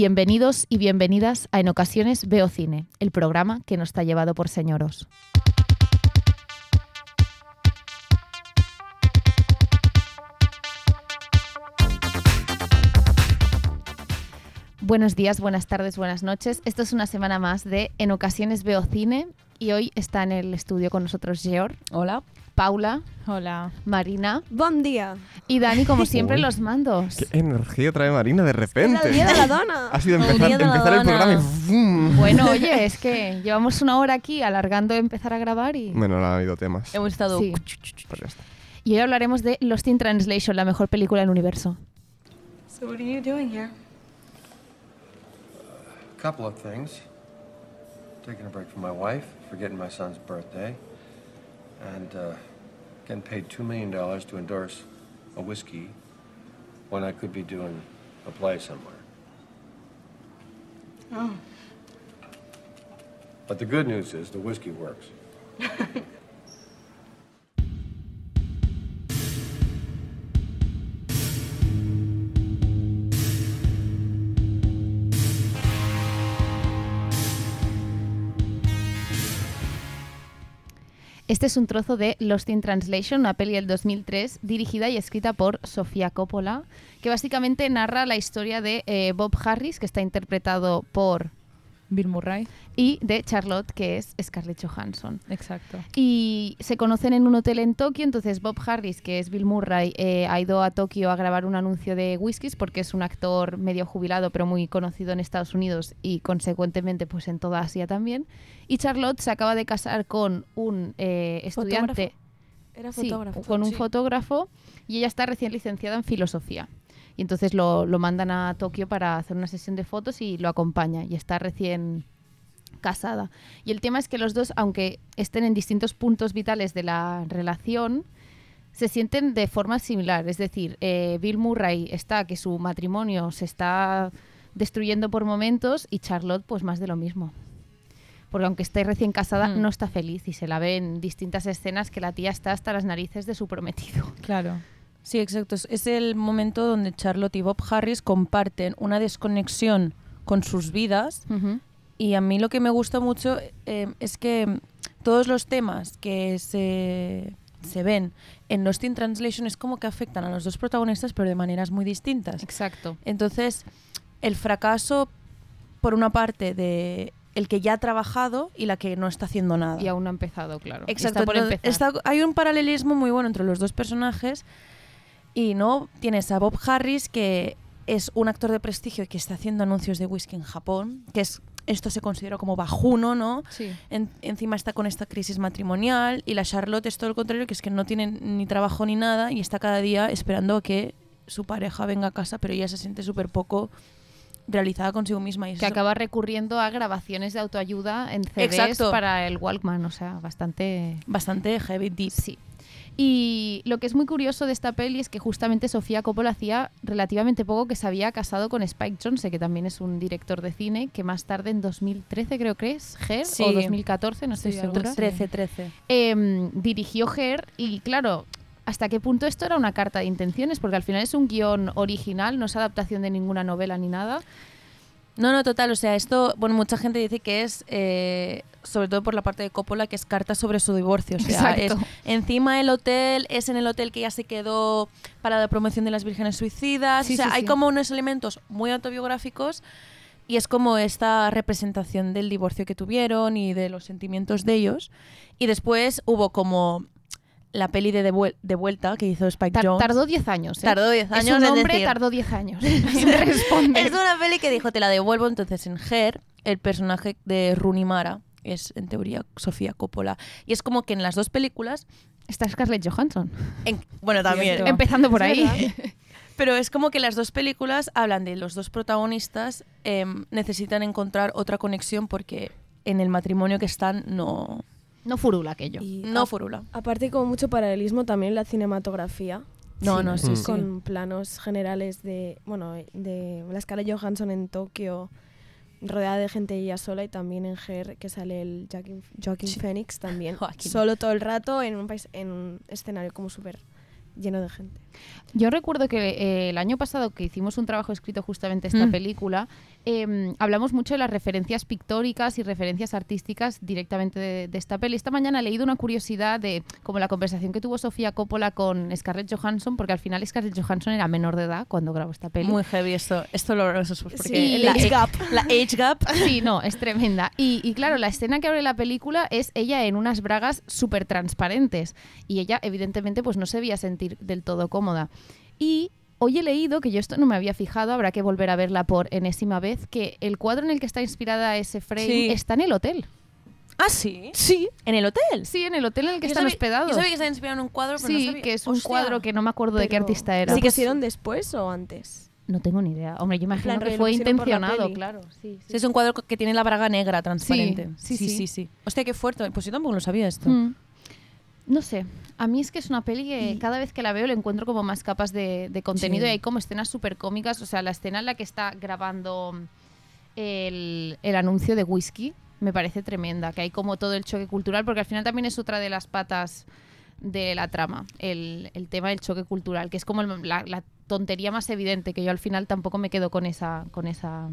Bienvenidos y bienvenidas a En ocasiones veo cine, el programa que nos está llevado por señoros. Buenos días, buenas tardes, buenas noches. Esto es una semana más de En ocasiones veo cine y hoy está en el estudio con nosotros Georg, Hola. Paula, Hola. Marina Bon día. y Dani, como siempre, Uy. los mandos. ¿Qué energía trae Marina de Es repente? el día de la dona. Ha sido empezar, de el programa y ¡fum! Bueno, oye, es que llevamos una hora aquí alargando empezar a grabar y, Bueno, no ha habido temas. Hemos estado... Sí. Pues ya está. y hoy hablaremos de Lost in Translation, la mejor película del universo. So what are you doing here? couple of things. Taking a break from my wife, forgetting my son's birthday, and uh, getting paid $2 million to endorse a whiskey when I could be doing a play somewhere. Oh. But the good news is the whiskey works. Este es un trozo de Lost in Translation, una peli del 2003 dirigida y escrita por Sofía Coppola, que básicamente narra la historia de eh, Bob Harris, que está interpretado por, Bill Murray. y de Charlotte, que es Scarlett Johansson. Exacto. Y se conocen en un hotel en Tokio, entonces Bob Harris, que es Bill Murray, eh, ha ido a Tokio a grabar un anuncio de whiskies porque es un actor medio jubilado pero muy conocido en Estados Unidos y consecuentemente pues en toda Asia también. Y Charlotte se acaba de casar con un eh, estudiante, Era sí, fotógrafo. con un Sí. fotógrafo y ella está recién licenciada en filosofía. Y entonces lo, lo mandan a Tokio para hacer una sesión de fotos y lo acompaña y está recién casada. Y el tema es que los dos, aunque estén en distintos puntos vitales de la relación, se sienten de forma similar. Es decir, eh, Bill Murray está que su matrimonio se está destruyendo por momentos y Charlotte pues más de lo mismo. Porque aunque esté recién casada, Mm. no está feliz y se la ve en distintas escenas que la tía está hasta las narices de su prometido. Claro. Sí, exacto. Es- el momento donde Charlotte y Bob Harris comparten una desconexión con sus vidas y a mí lo que me gusta mucho eh, es que todos los temas que se, se ven en Lost in Translation es como que afectan a los dos protagonistas pero de maneras muy distintas. Exacto. Entonces, el fracaso, por una parte, de el que ya ha trabajado y la que no está haciendo nada. Y aún no ha empezado, claro. Exacto, Está por entonces, empezar. está- hay un paralelismo muy bueno entre los dos personajes y no tienes a Bob Harris que es un actor de prestigio que está haciendo anuncios de whisky en Japón, que es esto se considera como bajuno, ¿no? Sí. En- encima está con esta crisis matrimonial y la Charlotte es todo lo contrario, que es que no tiene ni trabajo ni nada y está cada día esperando a que su pareja venga a casa, pero ella se siente súper poco realizada consigo misma. Y que acaba recurriendo a grabaciones de autoayuda en CDs Exacto. para el Walkman, o sea, bastante... bastante heavy deep. Sí. Y lo que es muy curioso de esta peli es que justamente Sofía Coppola hacía relativamente poco que se había casado con Spike Jonze, que también es un director de cine, que más tarde en 2013 creo que es, Her, Sí. o 2014, no estoy Sí, segura, así. 13, 13. em, dirigió Her y claro, ¿hasta qué punto esto era una carta de intenciones? Porque al final es un guion original, no es adaptación de ninguna novela ni nada. No, no, total. O sea, esto, bueno, mucha gente dice que es, eh, sobre todo por la parte de Coppola, que es carta sobre su divorcio. O sea, es encima el hotel, es en el hotel que ya se quedó para la promoción de las vírgenes suicidas. Sí, o sea, sí, hay sí. como unos elementos muy autobiográficos y es como esta representación del divorcio que tuvieron y de los sentimientos de ellos. Y después hubo como la peli de De, Vuel- de Vuelta que hizo Spike Tar- Jonze. tardó 10 años. ¿eh? Tardó 10 Es años un en hombre, decir- tardó 10 años. Es una peli que dijo, te la devuelvo. Entonces, en Her, el personaje de Rooney Mara es, en teoría, Sofía Coppola. Y es como que en las dos películas... Está Scarlett Johansson. en- bueno, también. Empezando por ahí. verdad. Pero es como que las dos películas hablan de los dos protagonistas em, necesitan encontrar otra conexión porque en el matrimonio que están no, No furula aquello. Y no a- furula. aparte con mucho paralelismo también la cinematografía. No, Sí. no, sí, sí. Con planos generales de, bueno, de la Scarlett Johansson en Tokio, rodeada de gente ella sola y también en Her, que sale el Joaquin, Joaquin Sí. Phoenix también. Solo todo el rato en un, país, en un escenario como súper lleno de gente. Yo recuerdo que eh, el año pasado que hicimos un trabajo escrito justamente esta Mm. película, em, hablamos mucho de las referencias pictóricas y referencias artísticas directamente de, de esta peli. Esta mañana he leído una curiosidad de como la conversación que tuvo Sofía Coppola con Scarlett Johansson, porque al final Scarlett Johansson era menor de edad cuando grabó esta peli. Muy heavy esto. Esto lo porque Sí, la, age gap. la age gap. Sí, no, es tremenda. Y, y claro, la escena que abre la película es ella en unas bragas súper transparentes. Y ella, evidentemente, pues no se veía sentir del todo cómoda. Y hoy he leído, que yo esto no me había fijado, habrá que volver a verla por enésima vez, que el cuadro en el que está inspirada ese frame Sí. está en el hotel. Ah, sí. Sí. ¿En el hotel? Sí, en el hotel en el que Yo están sabía- hospedados. Yo sabía que estaba inspirado en un cuadro, pero no Sí, sabía- que es un Hostia. cuadro que no me acuerdo de qué artista era. ¿Lo Sí que pusieron después o antes? No tengo ni idea. Hombre, yo imagino plan, que fue intencionado, claro. Sí, Sí, es un cuadro que tiene la braga negra transparente. Sí, sí, sí. Hostia, qué fuerte. Pues yo tampoco lo sabía esto. Mm. No sé, a mí es que es una peli que cada vez que la veo le encuentro como más capas de, de contenido Sí. y hay como escenas súper cómicas. O sea, la escena en la que está grabando el, el anuncio de whisky me parece tremenda, que hay como todo el choque cultural, porque al final también es otra de las patas de la trama, el, el tema del choque cultural, que es como el- la, la tontería más evidente, que yo al final tampoco me quedo con esa, con esa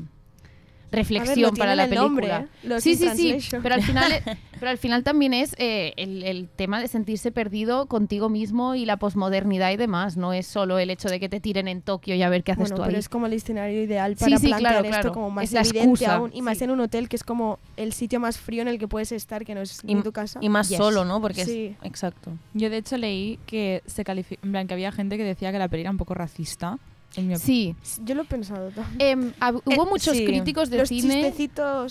reflexión para la en el nombre, película. ¿eh? Sí, sí, sí, pero al final, pero al final también es eh, el, el tema de sentirse perdido contigo mismo y la posmodernidad y demás. No es solo el hecho de que te tiren en Tokio y a ver qué haces Bueno, tú pero ahí. es como el escenario ideal Sí, para sí, plantear claro, esto claro. como más Es evidente excusa, aún. Y más sí. en un hotel que es como el sitio más frío en el que puedes estar, que no es Y, ni tu casa. y más Yes. solo, ¿no? Porque Sí. es... Exacto. Yo de hecho leí que se en plan que había gente que decía que la peli era un poco racista. En mi op- Sí. Yo lo he pensado también. Em, hubo Eh, muchos sí. críticos de Los cine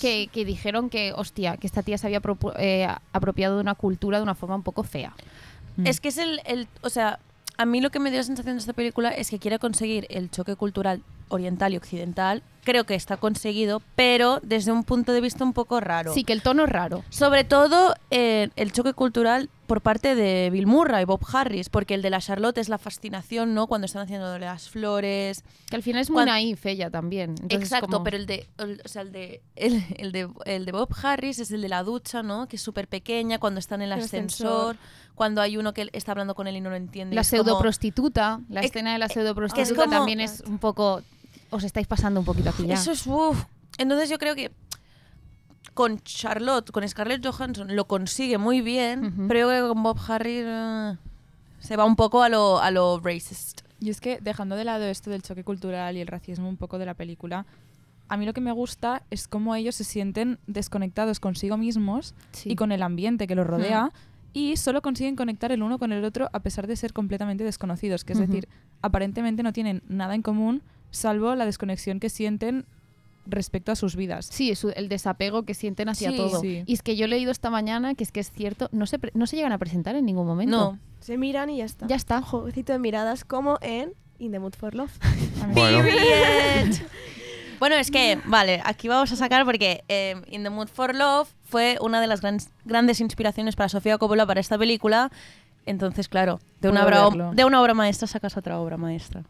que, que dijeron que, hostia, que esta tía se había eh, apropiado de una cultura de una forma un poco fea. Mm. Es que es el, el- O sea, a mí lo que me dio la sensación de esta película es que quiere conseguir el choque cultural oriental y occidental. Creo que está conseguido, pero desde un punto de vista un poco raro. Sí, que el tono es raro. Sobre todo eh, el choque cultural por parte de Bill Murray y Bob Harris, porque el de la Charlotte es la fascinación, ¿no? Cuando están haciendo las flores. Que al final es muy Cuan- naif ella también. Entonces, Exacto, como- pero el de, el- o sea, el de, el, el de, el de Bob Harris es el de la ducha, ¿no? Que es súper pequeña, cuando está en el ascensor, ascensor. cuando hay uno que está hablando con él y no lo entiende. La es como- pseudo prostituta, la Es- escena de la es pseudo prostituta como- también es un poco. Os estáis pasando un poquito aquí ya. Eso es uf. Entonces yo creo que con Charlotte, con Scarlett Johansson lo consigue muy bien, Ujú. pero yo creo que con Bob Harris eh, se va un poco a lo, a lo racist. Y es que dejando de lado esto del choque cultural y el racismo un poco de la película, a mí lo que me gusta es cómo ellos se sienten desconectados consigo mismos Sí. y con el ambiente que los rodea y solo consiguen conectar el uno con el otro a pesar de ser completamente desconocidos, que es decir, aparentemente no tienen nada en común salvo la desconexión que sienten respecto a sus vidas. Sí, es el desapego que sienten hacia Sí. todo. Sí. Y es que yo he leído esta mañana que es que es cierto, no se, no se llegan a presentar en ningún momento. No. Se miran y ya está. Ya está. Jueguecito de miradas como en In the Mood for Love. Bueno, Period. bueno, es que, vale, aquí vamos a sacar porque eh, In the Mood for Love fue una de las gran- grandes inspiraciones para Sofía Coppola para esta película. Entonces, claro, de una, obra, de una obra maestra sacas otra obra maestra.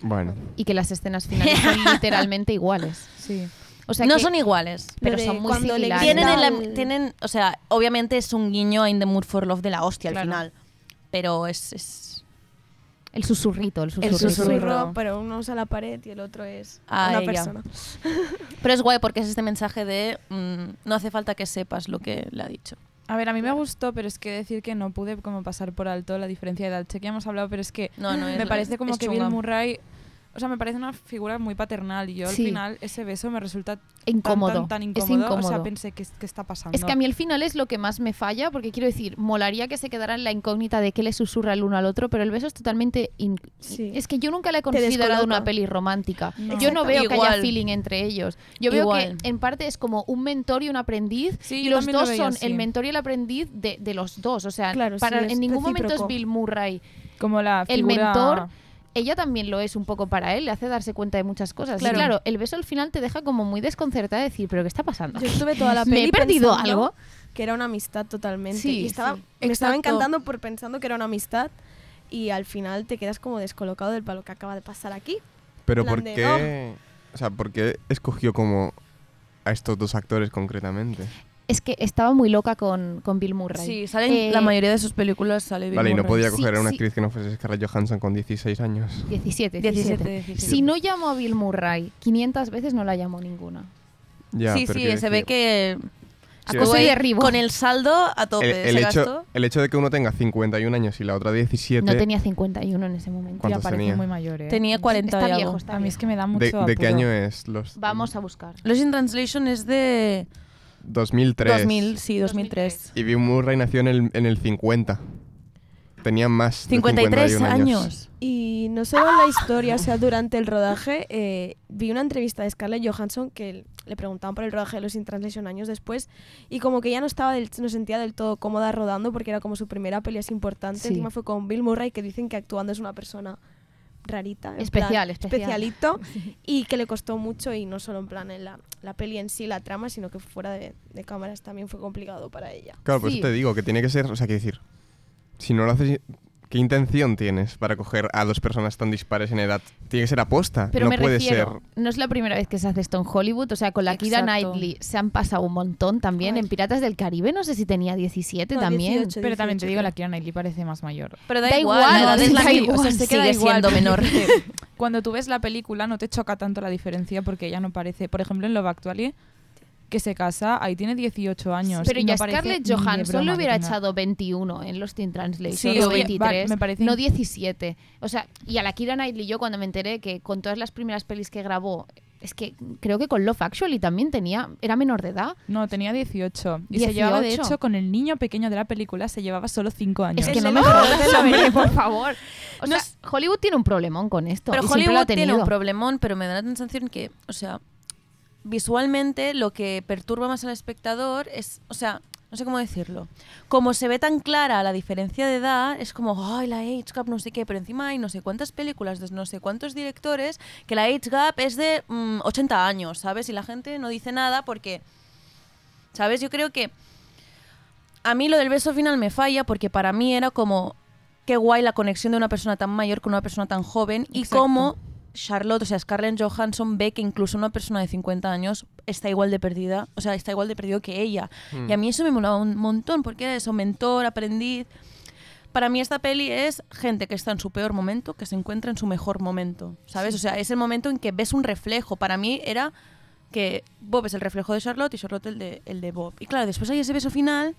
Bueno. Y que las escenas finales son literalmente iguales. Sí. O sea no que- son iguales. pero son muy similares. Tienen, el, tienen, o sea, obviamente es un guiño a In the Mood for Love de la hostia Claro. al final. Pero es, es- El susurrito, el susurrito. susurro. Susurro, pero uno usa la pared y el otro es Ah, una ella. persona. Pero es guay porque es este mensaje de mm, no hace falta que sepas lo que le ha dicho. A ver, a mí me gustó, pero es que decir que no pude como pasar por alto la diferencia de edad. Sé que ya hemos hablado, pero es que No, no, es- me parece como es que chunga. Bill Murray... O sea, me parece una figura muy paternal y yo Sí. al final ese beso me resulta tan, Incómodo. tan, tan Es incómodo. O sea, incómodo. pensé, ¿qué, qué está pasando? Es que a mí el final es lo que más me falla, porque quiero decir, molaría que se quedara en la incógnita de qué le susurra el uno al otro, pero el beso es totalmente... in- Sí. Es que yo nunca la he considerado una peli romántica. No. Yo no veo que haya feeling entre ellos. Yo veo Igual. que en parte es como un mentor y un aprendiz, Sí, y los lo dos son así. el mentor y el aprendiz de, de los dos. O sea, Claro, para, en ningún momento es. Bill Murray Como la el figura... mentor, ella también lo es un poco para él, le hace darse cuenta de muchas cosas. Claro. Y claro, el beso al final te deja como muy desconcertada de decir, ¿pero qué está pasando? Yo estuve toda la ¿Me peli he perdido algo? Que era una amistad totalmente. Sí, y estaba, sí. me estaba encantando por pensando que era una amistad y al final te quedas como descolocado del palo que acaba de pasar aquí. Pero ¿por de, qué? O sea, ¿por qué escogió como a estos dos actores concretamente? Es que estaba muy loca con, con Bill Murray. Sí, salen, Eh, la mayoría de sus películas sale Bill Vale, y no Murray. podía Sí, coger a una sí. actriz que no fuese Scarlett Johansson con 16 años. 17, 17, 17. 17. Si no llamó a Bill Murray 500 veces, no la llamó ninguna. Ya, sí, sí, se ve que Sí, y con el saldo a tope. el, el hecho, el hecho de que uno tenga 51 años y la otra 17, No tenía 51 en ese momento. Ya ¿Cuántos parece tenía? muy mayor, ¿eh? Tenía 40 Está y viejo, algo. está A mí es que me da mucho ¿de, de qué año es? Los Vamos a buscar. Los in Translation es de 2003. 2000, sí, 2003. Y Bill Murray nació en el, en el 50. Tenía más de 53 51 años. Y no solo en la historia, o sea, durante el rodaje, eh, vi una entrevista de Scarlett Johansson que le preguntaban por el rodaje de los In Translation años después y como que ya no estaba del, no sentía del todo cómoda rodando porque era como su primera peli así importante. Sí. Encima fue con Bill Murray que dicen que actuando es una persona rarita, en Especial, plan, especial. especialito y que le costó mucho y no solo en plan en la, la peli en sí, la trama, sino que fuera de, de cámaras también fue complicado para ella. Claro, por Sí. eso te digo que tiene que ser, o sea, que decir, si no lo haces, ¿qué intención tienes para coger a dos personas tan dispares en edad? Tiene que ser aposta, Pero no me puede refiero, ser. no es la primera vez que se hace esto en Hollywood. O sea, con la Kira Exacto. Knightley se han pasado un montón también. Ay. En Piratas del Caribe no sé si tenía 17 No, también. 18. Pero también te 18, digo, la. Kira Knightley parece más mayor. Pero da, Da igual, igual, la edad es la da igual, o sea, se queda sigue igual, siendo menor. Cuando tú ves la película no te choca tanto la diferencia porque ella no parece. Por ejemplo, en Love Actually, que se casa, ahí tiene 18 años. Pero y ya no Scarlett Johansson le hubiera echado 21 en los Teen Translation, Sí, o oye, 23, vale, me parece no in- 17. O sea, y a la Kira Knightley yo cuando me enteré que con todas las primeras pelis que grabó, es que creo que con Love Actually también tenía, era menor de edad. No, tenía 18. Y se llevaba, de 18. hecho, con el niño pequeño de la película, se llevaba solo 5 años. Es que no me jodas, por favor. O No sea, es- Hollywood tiene un problemón con esto. Pero y siempre lo ha Hollywood tiene un problemón, pero me da la sensación que, o sea, visualmente lo que perturba más al espectador es, o sea, no sé cómo decirlo. Como se ve tan clara la diferencia de edad, es como, ay, la age gap, no sé qué, pero encima hay no sé cuántas películas de no sé cuántos directores que la age gap es de mm, 80 años, ¿sabes? Y la gente no dice nada porque, ¿sabes? Yo creo que a mí lo del beso final me falla porque para mí era como qué guay la conexión de una persona tan mayor con una persona tan joven y cómo Charlotte, o sea, Scarlett Johansson ve que incluso una persona de 50 años está igual de perdida, o sea, está igual de perdido que ella. Mm. Y a mí eso me molaba un montón porque era eso, mentor, aprendiz. Para mí esta peli es gente que está en su peor momento, que se encuentra en su mejor momento, ¿sabes? O sea, es el momento en que ves un reflejo. Para mí era que Bob es el reflejo de Charlotte y Charlotte el de, el de Bob. Y claro, después hay ese beso final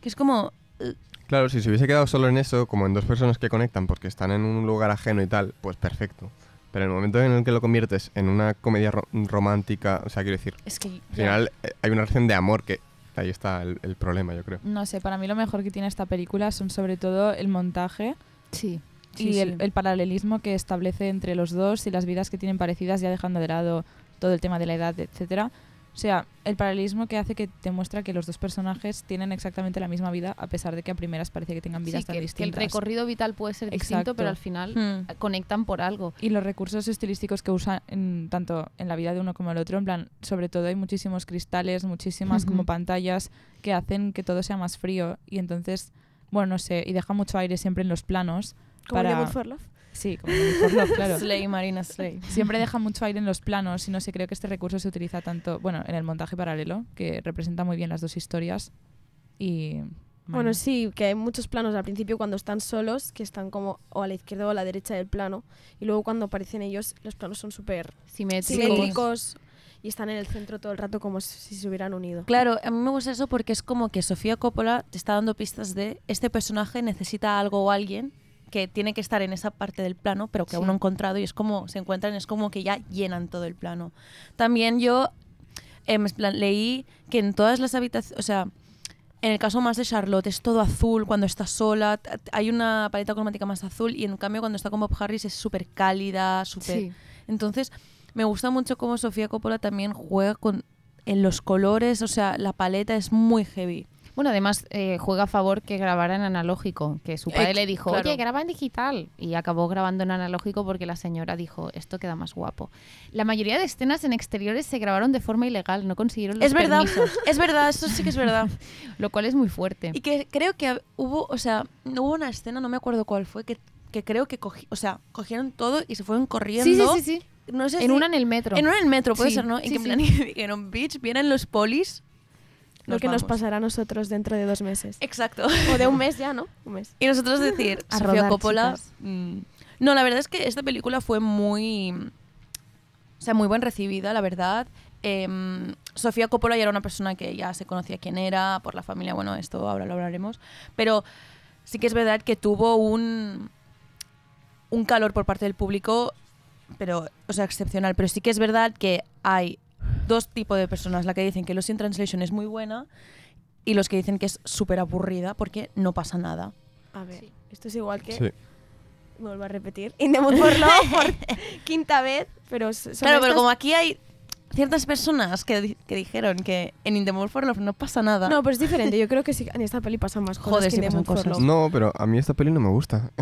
que es como... eh, Claro, si se hubiese quedado solo en eso, como en dos personas que conectan porque están en un lugar ajeno y tal, pues perfecto. Pero en el momento en el que lo conviertes en una comedia ro- romántica, o sea, quiero decir, Es que... al final eh, hay una relación de amor que ahí está el, el problema, yo creo. No sé, para mí lo mejor que tiene esta película son sobre todo el montaje Sí. y Sí, el, sí. el paralelismo que establece entre los dos y las vidas que tienen parecidas, ya dejando de lado todo el tema de la edad, etcétera. O sea, el paralelismo que hace que te muestra que los dos personajes tienen exactamente la misma vida, a pesar de que a primeras parece que tengan vidas Sí, tan que, que el distintas. recorrido vital puede ser distinto, Exacto. pero al final Hmm. conectan por algo. Y los recursos estilísticos que usan en- tanto en la vida de uno como el otro, en plan, sobre todo hay muchísimos cristales, muchísimas como Ujú. pantallas que hacen que todo sea más frío y entonces, bueno, no sé, y deja mucho aire siempre en los planos. Como para... for Love. Sí, como Love, claro. Slay, Marina Slay. Siempre deja mucho aire en los planos y no sé, creo que este recurso se utiliza tanto, bueno, en el montaje paralelo, que representa muy bien las dos historias y... Bueno, sí, que hay muchos planos al principio cuando están solos, que están como o a la izquierda o a la derecha del plano, y luego cuando aparecen ellos, los planos son súper Simétricos. simétricos y están en el centro todo el rato como si se hubieran unido. Claro, a mí me gusta eso porque es como que Sofía Coppola te está dando pistas de este personaje necesita algo o alguien que tiene que estar en esa parte del plano, pero que aún no ha encontrado y es como se encuentran, es como que ya llenan todo el plano. También yo em, leí que en todas las habitaciones, o sea, en el caso más de Charlotte es todo azul cuando está sola, hay una paleta cromática más azul y en cambio cuando está con Bob Harris es súper cálida, súper... Sí. Entonces, me gusta mucho cómo Sofía Coppola también juega con en los colores, o sea, la paleta es muy heavy. Bueno, además eh, juega a favor que grabara en analógico, que su padre Ex- le dijo, claro. oye, graba en digital. Y acabó grabando en analógico porque la señora dijo, esto queda más guapo. La mayoría de escenas en exteriores se grabaron de forma ilegal, no consiguieron los Es verdad, permisos, es verdad, eso sí que es verdad. lo cual es muy fuerte. Y que creo que hubo, o sea, hubo una escena, no me acuerdo cuál fue, que, que creo que cogí, o sea, cogieron todo y se fueron corriendo. Sí, sí, sí, sí. No sé En si- una en el metro. En una en el metro, puede Sí, ser, ¿no? Y sí, que en plan dijeron, bitch, vienen los polis Lo nos que nos pasará a nosotros dentro de dos meses. Exacto. O de un mes ya, ¿no? Un mes. Y nosotros decir, A Sofía rodar, Coppola. mm, No, la verdad es que esta película fue muy. O sea, muy bien recibida, la verdad. Em, Sofía Coppola ya era una persona que ya se conocía quién era, por la familia, bueno, esto ahora lo hablaremos. Pero sí que es verdad que tuvo un. un calor por parte del público, pero, o sea, excepcional. Pero sí que es verdad que hay dos tipos de personas, la que dicen que Lost in Translation es muy buena y los que dicen que es súper aburrida porque no pasa nada. A ver, esto es igual que... Sí. Vuelvo a repetir. In the Mood for Love por quinta vez, pero Claro, pero como aquí hay ciertas personas que, di- que dijeron que en In the Mood for Love no pasa nada. No, pero es diferente. Yo creo que sí, en esta peli pasan más cosas Joder, que sí in the pasan Mood for cosas. Love. No, pero a mí esta peli no me gusta.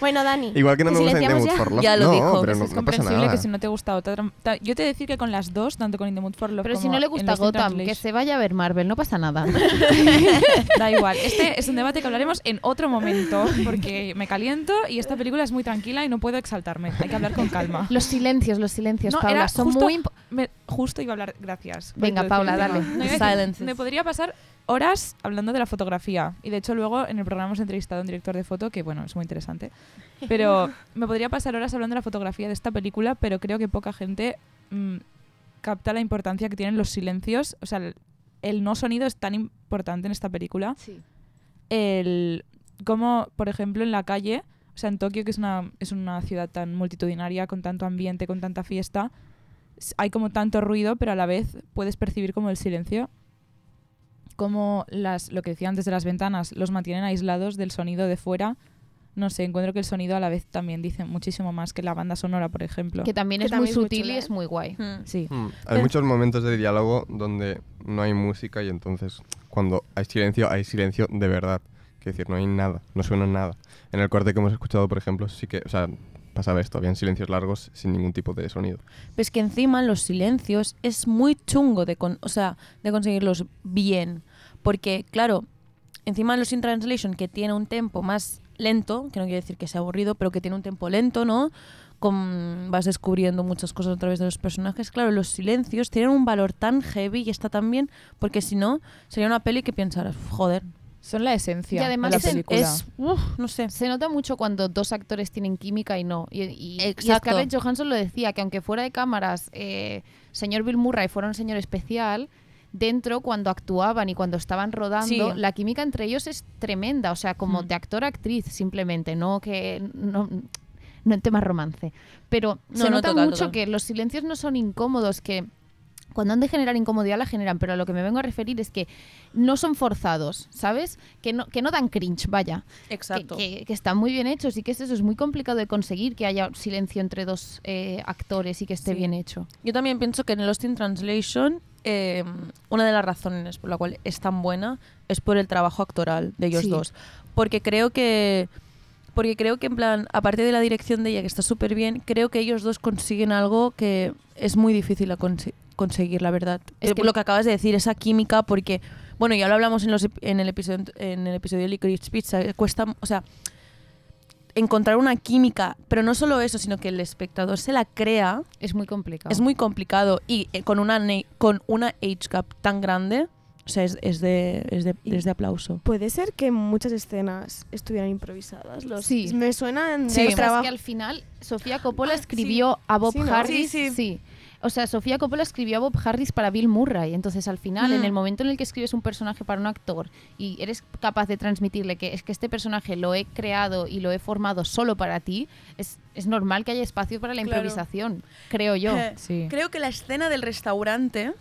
Bueno, Dani. Igual que no ¿te me gusta In the silenciamos Mood ya? for Love. Ya lo no, dijo. pero Pues no, es no pasa comprensible nada. que si no te gusta otra... ta- Yo te he de decir que con las dos, tanto con In the Mood for Love Pero si como no le en gusta Lost in Gotham, que Translation, se vaya a ver Marvel, no pasa nada. Da igual. Este es un debate que hablaremos en otro momento porque me caliento y esta película es muy tranquila y no puedo exaltarme. Hay que hablar con calma. Los silencios, los silencios, No, Paula, era son justo- muy Me- justo iba a hablar, gracias. Venga, Paula, dale. No, Silences. me podría pasar horas hablando de la fotografía. Y de hecho luego en el programa hemos entrevistado a un director de foto que, bueno, es muy interesante. Pero me podría pasar horas hablando de la fotografía de esta película, pero creo que poca gente mm, capta la importancia que tienen los silencios. O sea, el, el no sonido es tan importante en esta película. El como, por ejemplo, en la calle, o sea, en Tokio, que es una, es una ciudad tan multitudinaria, con tanto ambiente, con tanta fiesta, hay como tanto ruido, pero a la vez puedes percibir como el silencio. Como las, lo que decía antes de las ventanas, los mantienen aislados del sonido de fuera. No sé, encuentro que el sonido a la vez también dice muchísimo más que la banda sonora, por ejemplo. que también Que es también muy es muy sutil y ¿eh? es muy guay. Mm. Sí. Mm, Hay Pero- muchos momentos de diálogo donde no hay música y entonces cuando hay silencio, hay silencio de verdad. Es decir, no hay nada, no suena nada. En el corte que hemos escuchado, por ejemplo, sí que, o sea, pasaba esto, habían silencios largos sin ningún tipo de sonido. Pues que encima los silencios es muy chungo de, con- o sea, de conseguirlos bien. Porque, claro, encima los in translation que tiene un tempo más lento, que no quiere decir que sea aburrido, pero que tiene un tempo lento, ¿no? Con, vas descubriendo muchas cosas a través de los personajes. Claro, los silencios tienen un valor tan heavy y está tan bien, porque si no, sería una peli que pensaras, joder, Son la esencia Y además de la es- película. es, uf, no sé. Se nota mucho cuando dos actores tienen química y no. Y, y- y Exacto. Scarlett Johansson lo decía, que aunque fuera de cámaras, eh, señor Bill Murray fuera un señor especial, dentro cuando actuaban y cuando estaban rodando, Sí. la química entre ellos es tremenda. O sea, como Mm. de actor a actriz, simplemente, no que. No, no en temas romance. Pero No, se no, nota total, mucho total. que los silencios no son incómodos, que cuando han de generar incomodidad la generan, pero a lo que me vengo a referir es que no son forzados, ¿sabes? Que no, que no dan cringe, vaya que, Exacto. que- que están muy bien hechos y que es eso, es muy complicado de conseguir que haya silencio entre dos eh, actores y que esté Sí. bien hecho. Yo también pienso que en Lost in Translation eh, una de las razones por la cual es tan buena es por el trabajo actoral de ellos Sí. dos. Porque creo que porque creo que en plan, aparte de la dirección de ella que está súper bien, creo que ellos dos consiguen algo que es muy difícil a conse- conseguir, la verdad. Es que- lo que acabas de decir, esa química, porque bueno, ya lo hablamos en, los, en el episodio en el episodio de Licorice Pizza, cuesta, o sea, encontrar una química, pero no solo eso, sino que el espectador se la crea Es muy complicado. es muy complicado y eh, con una con una age gap tan grande, o sea, es, es de, es, de, es de aplauso. Puede ser que muchas escenas estuvieran improvisadas. Los, Sí. Me suenan Sí. de O sea, es trabajo. que al final Sofía Coppola Ah, escribió a Bob Sí, ¿no? Harris. Sí, sí. O sea, Sofía Coppola escribió a Bob Harris para Bill Murray. Entonces, al final, en Mm. el momento en el que escribes un personaje para un actor y eres capaz de transmitirle que es que este personaje lo he creado y lo he formado solo para ti, es, es normal que haya espacio para la Claro. improvisación, creo yo. Sí. Creo que la escena del restaurante,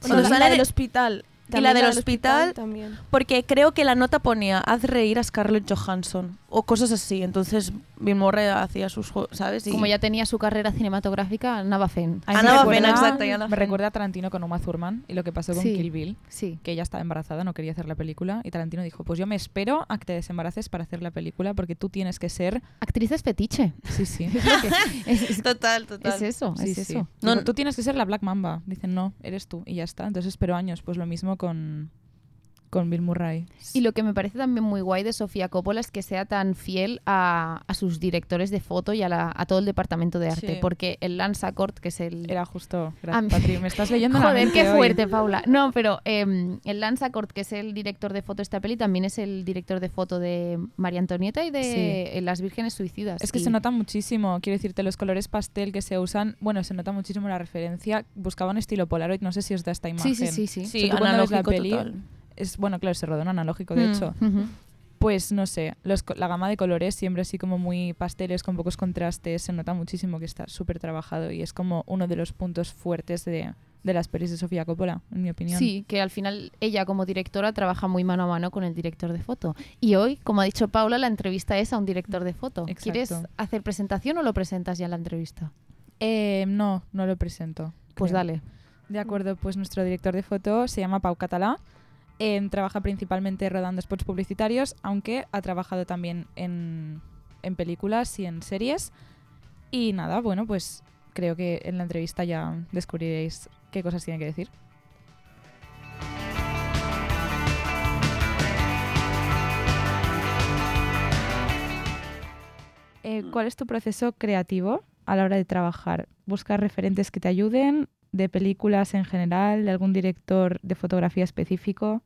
Sí, cuando la, sale del hospital. Y la del hospital, también. porque creo que la nota ponía haz reír a Scarlett Johansson o cosas así, entonces Bill Murray hacía sus juegos, ¿sabes? Y- Como ya tenía su carrera cinematográfica, Nava Fen. A Ana recuerda- exacto, Me recuerda a Tarantino con Uma Thurman y lo que pasó con Sí. Kill Bill, Sí. que ella estaba embarazada, no quería hacer la película y Tarantino dijo, pues yo me espero a que te desembaraces para hacer la película porque tú tienes que ser... Actrices fetiche. Sí, sí. Es, Total, total. es eso, Sí, es sí. eso. No, tú tienes que ser la Black Mamba. Dicen, no, eres tú y ya está. Entonces espero años. Pues lo mismo con, con Bill Murray. Y lo que me parece también muy guay de Sofía Coppola es que sea tan fiel a, a sus directores de foto y a, la- a todo el departamento de arte. Sí. Porque el Lance Accord, que es el... Era justo. Gracias, Patri. Me estás leyendo la Joder, qué hoy. fuerte, Paula. No, pero em, el Lance Accord, que es el director de foto de esta peli, también es el director de foto de María Antonieta y de Sí. eh, Las Vírgenes Suicidas. Es que Y- se nota muchísimo, quiero decirte, los colores pastel que se usan, bueno, se nota muchísimo la referencia. Buscaba un estilo Polaroid, no sé si os da esta imagen. Sí, sí, sí, sí. Sí, ves la analógico peli, total. Es bueno, claro, se rodó en analógico, de Mm, hecho. Pues no sé, los la gama de colores siempre así como muy pasteles, con pocos contrastes, se nota muchísimo que está súper trabajado y es como uno de los puntos fuertes de, de las pelis de Sofía Coppola, en mi opinión. Sí, que al final ella como directora trabaja muy mano a mano con el director de foto. Y hoy, como ha dicho Paula, la entrevista es a un director de foto. Exacto. ¿Quieres hacer presentación o lo presentas ya en la entrevista? Eh, no, no lo presento. Pues creo. dale. De acuerdo, pues nuestro director de foto se llama Pau Catalá. Trabaja principalmente rodando spots publicitarios, aunque ha trabajado también en, en películas y en series. Y nada, bueno, pues creo que en la entrevista ya descubriréis qué cosas tiene que decir. Eh, ¿Cuál es tu proceso creativo a la hora de trabajar? ¿Buscas referentes que te ayuden? ¿De películas en general? ¿De algún director de fotografía específico?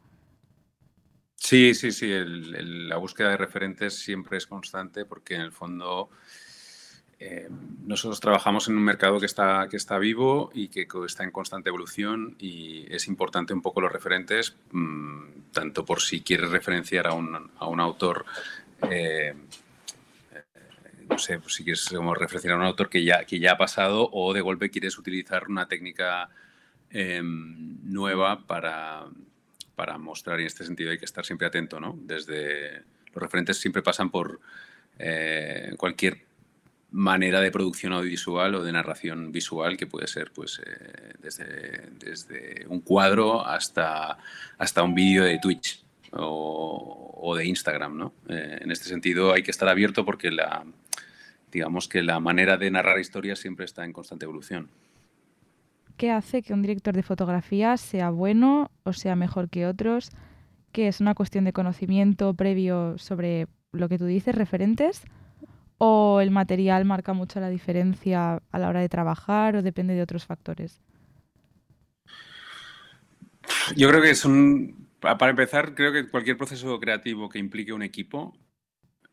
Sí, sí, sí. la búsqueda de referentes siempre es constante porque en el fondo eh, nosotros trabajamos en un mercado que está, que está vivo y que está en constante evolución y es importante un poco los referentes, mm, tanto por si quieres referenciar a un, a un autor. eh, no sé, pues si quieres como referenciar a un autor que ya, que ya ha pasado o de golpe quieres utilizar una técnica em, nueva para, para mostrar y en este sentido hay que estar siempre atento, ¿no? Desde los referentes siempre pasan por eh, cualquier manera de producción audiovisual o de narración visual que puede ser pues eh, desde, desde un cuadro hasta, hasta un vídeo de Twitch o, o de Instagram, ¿no? Eh, en este sentido hay que estar abierto porque la digamos que la manera de narrar historias siempre está en constante evolución. ¿Qué hace que un director de fotografía sea bueno o sea mejor que otros? ¿Qué es una cuestión de conocimiento previo sobre lo que tú dices, referentes? ¿O el material marca mucho la diferencia a la hora de trabajar o depende de otros factores? Yo creo que son, pa- para empezar, creo que cualquier proceso creativo que implique un equipo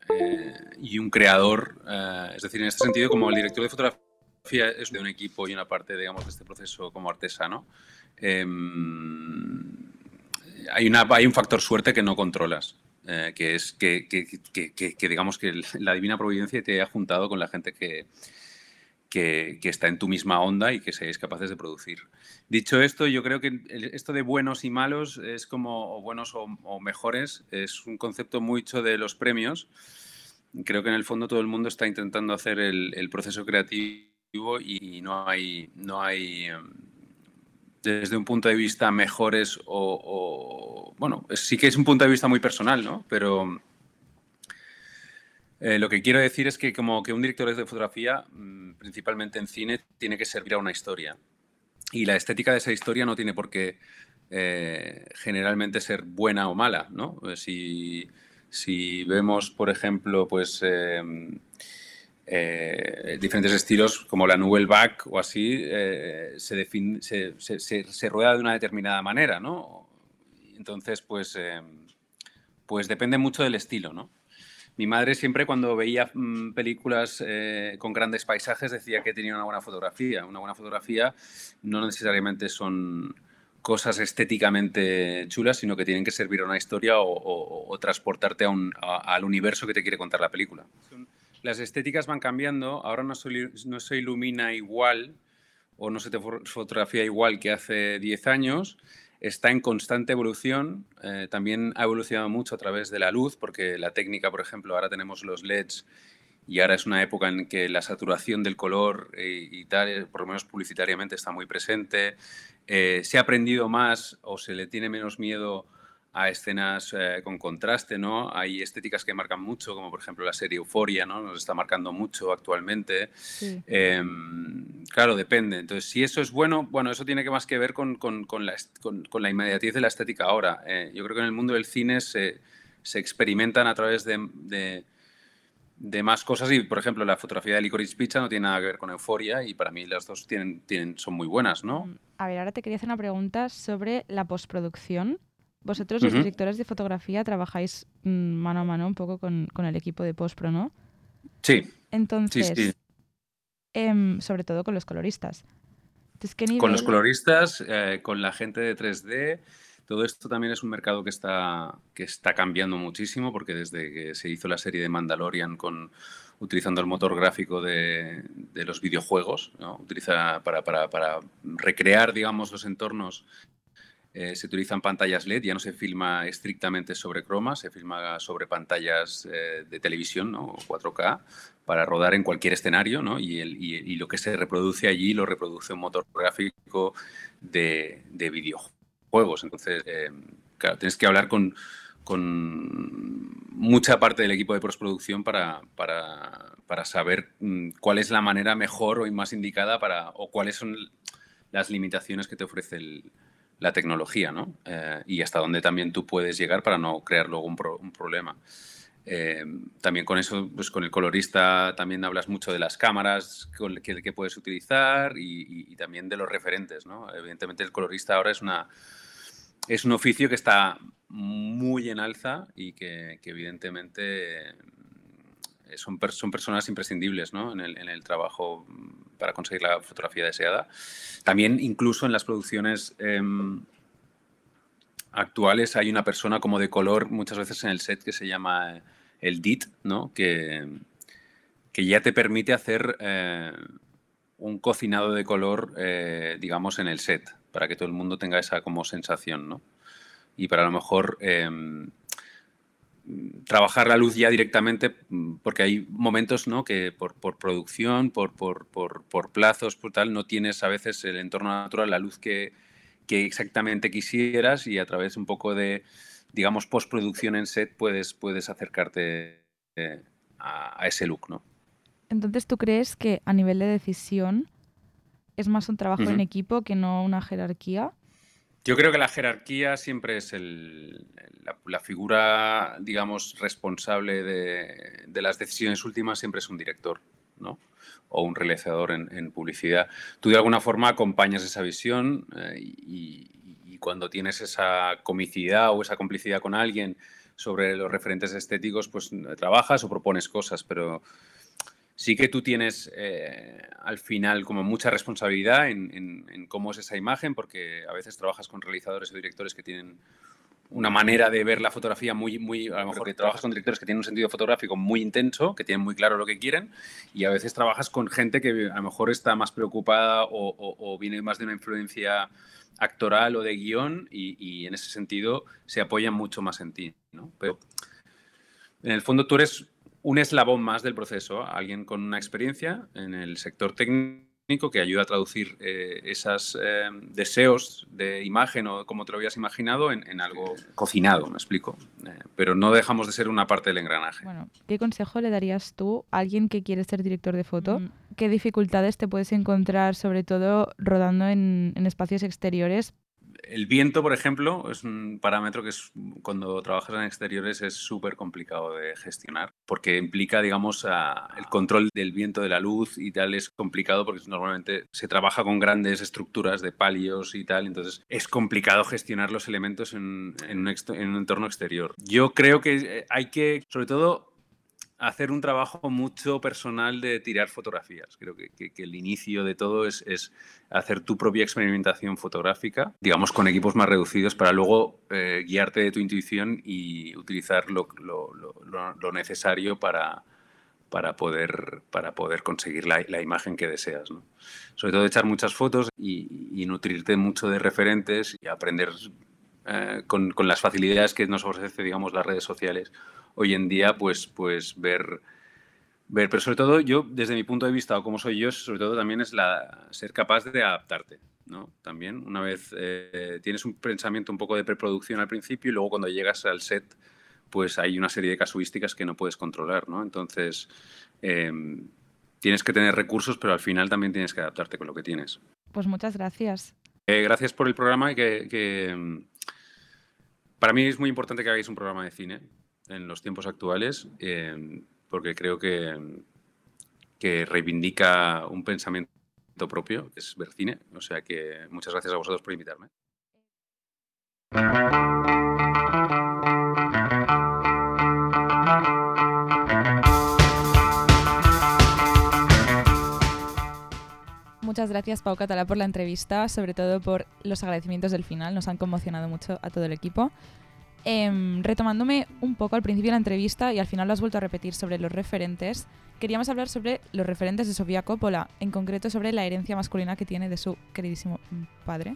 eh, y un creador, eh, es decir, en este sentido, como el director de fotografía es de un equipo y una parte, digamos, de este proceso como artesano, em, hay, una, hay un factor suerte que no controlas, eh, que es que, que- que- que- digamos que la divina providencia te ha juntado con la gente que, que, está en tu misma onda y que seáis capaces de producir. Dicho esto, yo creo que esto de buenos y malos es como, buenos o, mejores, es un concepto mucho de los premios. Creo que en el fondo todo el mundo está intentando hacer el, proceso creativo y no hay, no hay desde un punto de vista mejores o, o- bueno, sí que es un punto de vista muy personal, ¿no? Pero eh, lo que quiero decir es que como que un director de fotografía, mm, principalmente en cine, tiene que servir a una historia. Y la estética de esa historia no tiene por qué eh, generalmente ser buena o mala, ¿no? Eh, Si, si vemos, por ejemplo, pues em, eh, diferentes estilos como la Nouvelle Vague o así, se, se- se- se rueda de una determinada manera, ¿no? Entonces, pues, em, pues depende mucho del estilo, ¿no? Mi madre siempre cuando veía mm, películas eh, con grandes paisajes decía que tenía una buena fotografía. Una buena fotografía no necesariamente son cosas estéticamente chulas, sino que tienen que servir a una historia o, o- o transportarte a un- a- al universo que te quiere contar la película. Las estéticas van cambiando, ahora no, se, no se ilumina igual o no se te fo- fotografía igual que hace 10 años, está en constante evolución, eh, también ha evolucionado mucho a través de la luz, porque la técnica, por ejemplo, ahora tenemos los LEDs y ahora es una época en que la saturación del color eh, y tal, eh, por lo menos publicitariamente, está muy presente. Se ha aprendido más o se le tiene menos miedo a escenas eh, con contraste, ¿no? Hay estéticas que marcan mucho, como por ejemplo la serie Euforia, ¿no? Nos está marcando mucho actualmente. Em, claro, depende. Entonces, si eso es bueno, bueno, eso tiene que más que ver con, con, con, la, con la, inmediatez de la estética ahora. Eh, yo creo que en el mundo del cine se, se experimentan a través de, de, de, más cosas y, por ejemplo, la fotografía de Licorice Pizza no tiene nada que ver con Euforia y para mí las dos tienen, tienen, son muy buenas, ¿no? Mm, a ver, ahora te quería hacer una pregunta sobre la postproducción vosotros, los directores de fotografía, trabajáis mm, mano a mano un poco con, el equipo de Postpro, ¿no? Sí. Entonces, em, sobre todo con los coloristas. Con los coloristas, eh, con la gente de 3D. Todo esto también es un mercado que está, que está cambiando muchísimo porque desde que se hizo la serie de Mandalorian con, utilizando el motor gráfico de, los videojuegos, ¿no? utiliza para, para, para, recrear digamos, los entornos eh, se utilizan pantallas LED, ya no se filma estrictamente sobre croma, se filma sobre pantallas eh, de televisión ¿no? 4K para rodar en cualquier escenario ¿no? y, el, y, lo que se reproduce allí lo reproduce un motor gráfico de, de videojuegos. Entonces, eh, claro, tienes que hablar con, con mucha parte del equipo de postproducción para, para, para, saber mm, cuál es la manera mejor o más indicada para, o cuáles son las limitaciones que te ofrece el, la tecnología, ¿no? Eh, y hasta dónde también tú puedes llegar para no crear luego un, problema. Eh, también con eso, pues con el colorista también hablas mucho de las cámaras que, que puedes utilizar y, también de los referentes, ¿no? Evidentemente el colorista ahora es, una, es un oficio que está muy en alza y que, evidentemente son, son personas imprescindibles ¿no? en, el, trabajo para conseguir la fotografía deseada. También incluso en las producciones em, actuales hay una persona como de color muchas veces en el set que se llama eh, el DIT, ¿no? que, que ya te permite hacer eh, un cocinado de color, eh, digamos, en el set, para que todo el mundo tenga esa como sensación. ¿no? Y para lo mejor em, trabajar la luz ya directamente, porque hay momentos ¿no? que por, producción, por, por, por, plazos, por tal, no tienes a veces el entorno natural, la luz que, que exactamente quisieras y a través un poco de, digamos, postproducción en set puedes, puedes acercarte eh, a, ese look, ¿no? Entonces, ¿tú crees que a nivel de decisión es más un trabajo en equipo que no una jerarquía? Yo creo que la jerarquía siempre es la, figura, digamos, responsable de, las decisiones últimas, siempre es un director, ¿no? O un realizador en, publicidad. Tú de alguna forma acompañas esa visión eh, y, cuando tienes esa comicidad o esa complicidad con alguien sobre los referentes estéticos, pues trabajas o propones cosas, pero sí que tú tienes eh, al final como mucha responsabilidad en, cómo es esa imagen, porque a veces trabajas con realizadores o directores que tienen una manera de ver la fotografía muy, muy, a lo mejor que trabajas con directores que tienen un sentido fotográfico muy intenso, que tienen muy claro lo que quieren, y a veces trabajas con gente que a lo mejor está más preocupada o, viene más de una influencia actoral o de guion, y, en ese sentido se apoyan mucho más en ti, ¿no? Pero en el fondo tú eres un eslabón más del proceso, alguien con una experiencia en el sector técnico que ayuda a traducir eh, esos eh, deseos de imagen o como te lo habías imaginado en, algo cocinado, me explico. Eh, pero no dejamos de ser una parte del engranaje. Bueno, ¿qué consejo le darías tú a alguien que quiere ser director de foto? Mm. ¿Qué dificultades te puedes encontrar, sobre todo rodando en espacios exteriores el viento, por ejemplo, es un parámetro que es, cuando trabajas en exteriores es súper complicado de gestionar, porque implica, digamos, el control del viento, de la luz y tal, es complicado porque normalmente se trabaja con grandes estructuras de palios y tal, entonces es complicado gestionar los elementos en, un entorno exterior. Yo creo que eh, hay que, sobre todo, hacer un trabajo mucho personal de tirar fotografías. Creo que, el inicio de todo es, hacer tu propia experimentación fotográfica, digamos con equipos más reducidos, para luego eh, guiarte de tu intuición y utilizar lo, necesario para, para, poder, conseguir la, imagen que deseas. Sobre todo echar muchas fotos y, nutrirte mucho de referentes y aprender eh, con, con las facilidades que nos ofrece digamos, las redes sociales hoy en día, pues, pues ver, ver, pero sobre todo yo, desde mi punto de vista, o como soy yo, sobre todo también es la, ser capaz de adaptarte. ¿no? También, una vez eh, tienes un pensamiento un poco de preproducción al principio y luego cuando llegas al set, pues hay una serie de casuísticas que no puedes controlar, ¿no? Entonces, em, tienes que tener recursos, pero al final también tienes que adaptarte con lo que tienes. Pues muchas gracias. Eh, gracias por el programa y que, que, em, para mí es muy importante que hagáis un programa de cine en los tiempos actuales, em, porque creo que, que reivindica un pensamiento propio, que es ver cine. O sea que muchas gracias a vosotros por invitarme. Muchas gracias Pau Catalá por la entrevista, sobre todo por los agradecimientos del final, nos han conmocionado mucho a todo el equipo. Em, retomándome un poco al principio de la entrevista y al final lo has vuelto a repetir sobre los referentes, queríamos hablar sobre los referentes de Sofía Coppola, en concreto sobre la herencia masculina que tiene de su queridísimo padre.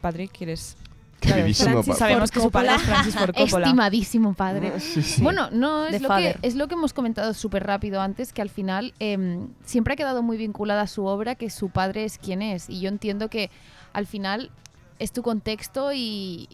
Padre, ¿quieres Queridísimo papá. Sabemos que su padre es Francis Ford Coppola. Estimadísimo padre. Sí, sí. Bueno, no es lo, que, es lo que hemos comentado súper rápido antes, que al final em, siempre ha quedado muy vinculada a su obra que su padre es quien es. Y yo entiendo que al final es tu contexto y,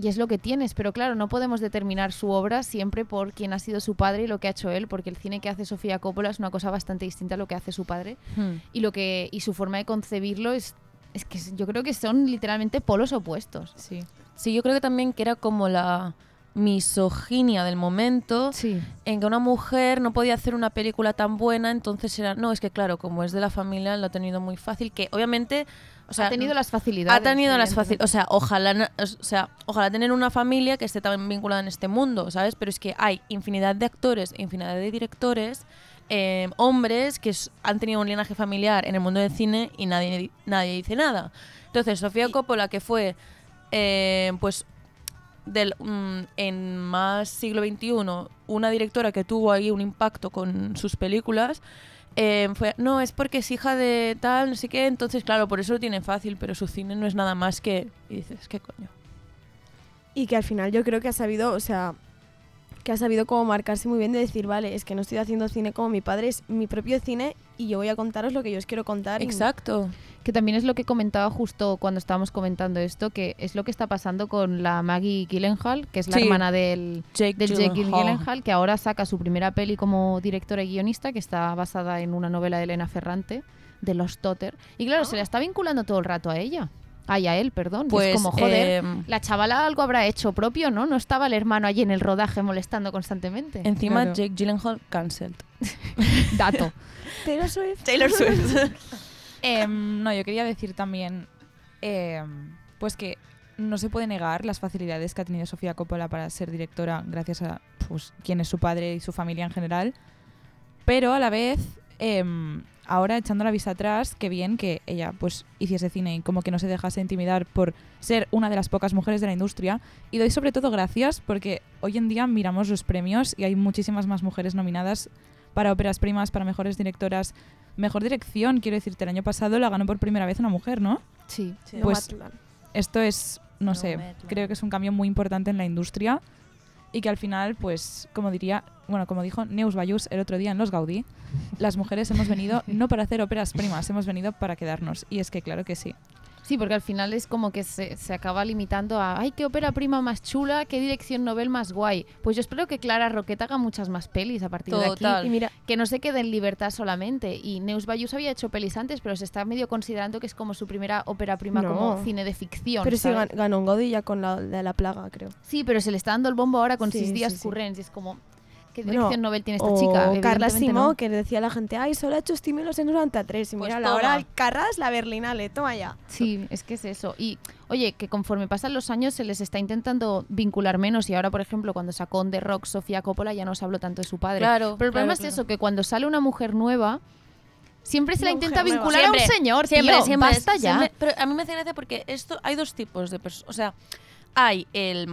y es lo que tienes. Pero claro, no podemos determinar su obra siempre por quién ha sido su padre y lo que ha hecho él, porque el cine que hace Sofía Coppola es una cosa bastante distinta a lo que hace su padre. Hmm. Y, lo que, y su forma de concebirlo es, es que yo creo que son literalmente polos opuestos. Sí. Sí, yo creo que también que era como la misoginia del momento, Sí. en que una mujer no podía hacer una película tan buena, entonces era, no, es que claro, como es de la familia, lo ha tenido muy fácil, que obviamente, o sea, ha tenido las facilidades. ha tenido las facilidades, o sea, ojalá, o sea, ojalá tener una familia que esté también vinculada en este mundo, ¿sabes? Pero es que hay infinidad de actores, e infinidad de directores, eh, hombres que han tenido un linaje familiar en el mundo del cine y nadie, di- nadie dice nada. Entonces, Sofía Coppola, que fue, eh, pues, del, mm, en más siglo XXI, una directora que tuvo ahí un impacto con sus películas, eh, fue, no, es porque es hija de tal, no sé qué, entonces, claro, por eso lo tiene fácil, pero su cine no es nada más que... Y dices, ¿qué coño? Y que al final yo creo que ha sabido, o sea, que ha sabido como marcarse muy bien de decir, vale, es que no estoy haciendo cine como mi padre, es mi propio cine y yo voy a contaros lo que yo os quiero contar. y- Exacto. Que también es lo que comentaba justo cuando estábamos comentando esto, que es lo que está pasando con la Maggie Gyllenhaal, que es la Sí. hermana del, Jake del Jake Gyllenhaal. Gyllenhaal, que ahora saca su primera peli como directora y guionista, que está basada en una novela de Elena Ferrante, de Los Totter. Y claro, se la está vinculando todo el rato a ella. Ay, a él, perdón. Pues, es como, joder, em, la chavala algo habrá hecho propio, ¿no? No estaba el hermano allí en el rodaje molestando constantemente. Encima, Claro. Jake Gyllenhaal cancelled. Dato. Taylor Swift. Taylor Swift. Em, no, yo quería decir también, em, pues que no se puede negar las facilidades que ha tenido Sofía Coppola para ser directora gracias a pues, quién es su padre y su familia en general. Pero a la vez, em, ahora echando la vista atrás, qué bien que ella pues hiciese cine y como que no se dejase intimidar por ser una de las pocas mujeres de la industria. Y doy sobre todo gracias porque hoy en día miramos los premios y hay muchísimas más mujeres nominadas para óperas primas, para mejores directoras, mejor dirección. Quiero decirte, el año pasado la ganó por primera vez una mujer, ¿no? Sí. Pues- Nomadland. Esto es, no sé, creo que es un cambio muy importante en la industria y que al final, pues, como diría, bueno, como dijo Neus Bayús el otro día en Los Gaudí, las mujeres hemos venido no para hacer óperas primas, hemos venido para quedarnos. Y es que claro que sí. Sí, porque al final es como que se, se acaba limitando a, ay, qué ópera prima más chula, qué dirección novel más guay. Pues yo espero que Clara Roquet haga muchas más pelis a partir de aquí. Y mira, Que no se quede en libertad solamente. Y Neus Bayus había hecho pelis antes, pero se está medio considerando que es como su primera ópera prima No. como cine de ficción. pero sí ganó un ya con la de la plaga, creo. Sí, pero se le está dando el bombo ahora con Sí, seis sí, días sí. currents. Y es como, ¿qué Bueno, dirección novel tiene esta o chica? Carla Simó, no. que decía a la gente, ay, solo ha hecho estímulos en 93. Y Pues mira, la hora Carras, la Berlinale, toma ya. Sí, es que es eso. Y oye, que conforme pasan los años se les está intentando vincular menos. Y ahora, por ejemplo, cuando sacó On The Rock Sofía Coppola, ya no se habló tanto de su padre. Claro, Pero el problema claro, es claro. eso, que cuando sale una mujer nueva, siempre se la intenta vincular a un señor, Siempre, tío. siempre. Basta ya. siempre. Pero a mí me hace gracia porque esto hay dos tipos de personas. O sea, hay el,